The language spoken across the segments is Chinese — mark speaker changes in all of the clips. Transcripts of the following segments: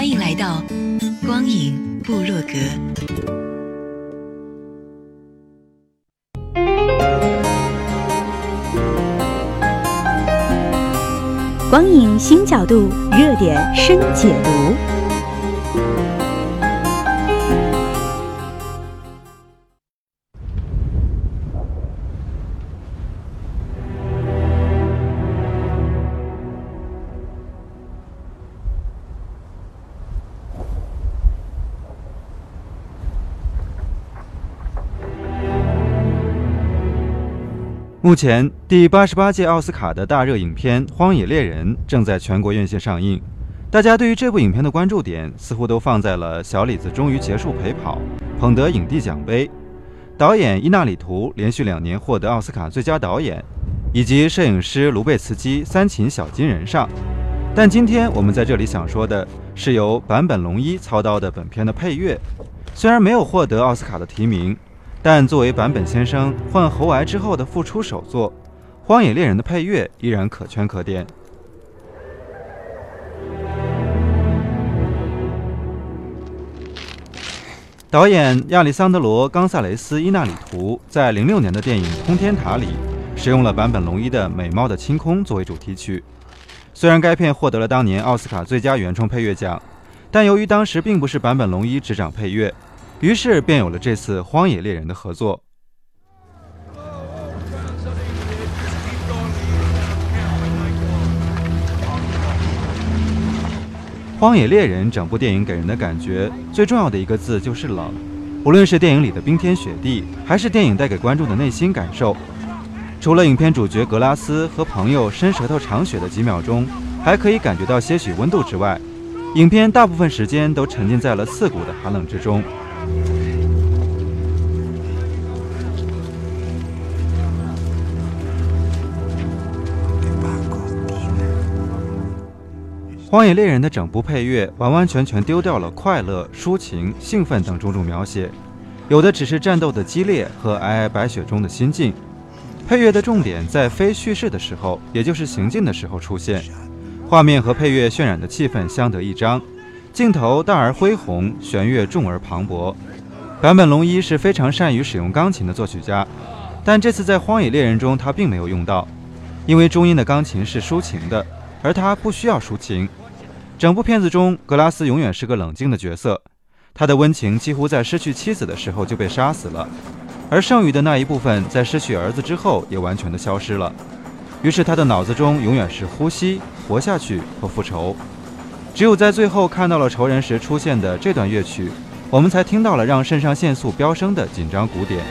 Speaker 1: 欢迎来到。光影部落格，
Speaker 2: 光影新角度，热点深解读。
Speaker 3: 目前，第八十八届奥斯卡的大热影片《荒野猎人》正在全国院线上映。大家对于这部影片的关注点似乎都放在了小李子终于结束陪跑，捧得影帝奖杯；导演伊纳里图连续两年获得奥斯卡最佳导演，以及摄影师卢贝茨基三擒小金人上。但今天我们在这里想说的是由坂本龙一操刀的本片的配乐，虽然没有获得奥斯卡的提名。但作为坂本先生患喉癌之后的复出首作，《荒野猎人》的配乐依然可圈可点。导演亚历桑德罗·冈萨雷斯·伊纳里图在零六年的电影《通天塔》里使用了坂本龙一的《美貌的清空》作为主题曲。虽然该片获得了当年奥斯卡最佳原创配乐奖，但由于当时并不是坂本龙一执掌配乐。于是便有了这次《荒野猎人》的合作。《荒野猎人》整部电影给人的感觉，最重要的一个字就是冷。无论是电影里的冰天雪地，还是电影带给观众的内心感受，除了影片主角格拉斯和朋友伸舌头尝雪的几秒钟，还可以感觉到些许温度之外，影片大部分时间都沉浸在了刺骨的寒冷之中。《荒野猎人》的整部配乐完完全全丢掉了快乐、抒情、兴奋等种种描写，有的只是战斗的激烈和皑皑白雪中的心境。配乐的重点在非叙事的时候，也就是行进的时候出现，画面和配乐渲染的气氛相得益彰，镜头大而恢宏，弦乐重而磅礴。坂本龙一是非常善于使用钢琴的作曲家，但这次在《荒野猎人》中他并没有用到，因为中音的钢琴是抒情的，而他不需要抒情。整部片子中，格拉斯永远是个冷静的角色，他的温情几乎在失去妻子的时候就被杀死了，而剩余的那一部分在失去儿子之后也完全的消失了。于是他的脑子中永远是呼吸、活下去和复仇。只有在最后看到了仇人时出现的这段乐曲，我们才听到了让肾上腺素飙升的紧张鼓点。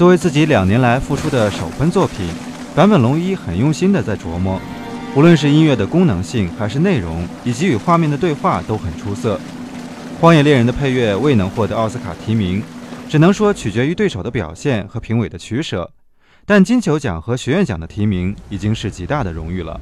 Speaker 3: 作为自己两年来复出的首分作品，坂本龙一很用心地在琢磨，无论是音乐的功能性，还是内容，以及与画面的对话都很出色。《荒野猎人》的配乐未能获得奥斯卡提名，只能说取决于对手的表现和评委的取舍，但金球奖和学院奖的提名已经是极大的荣誉了。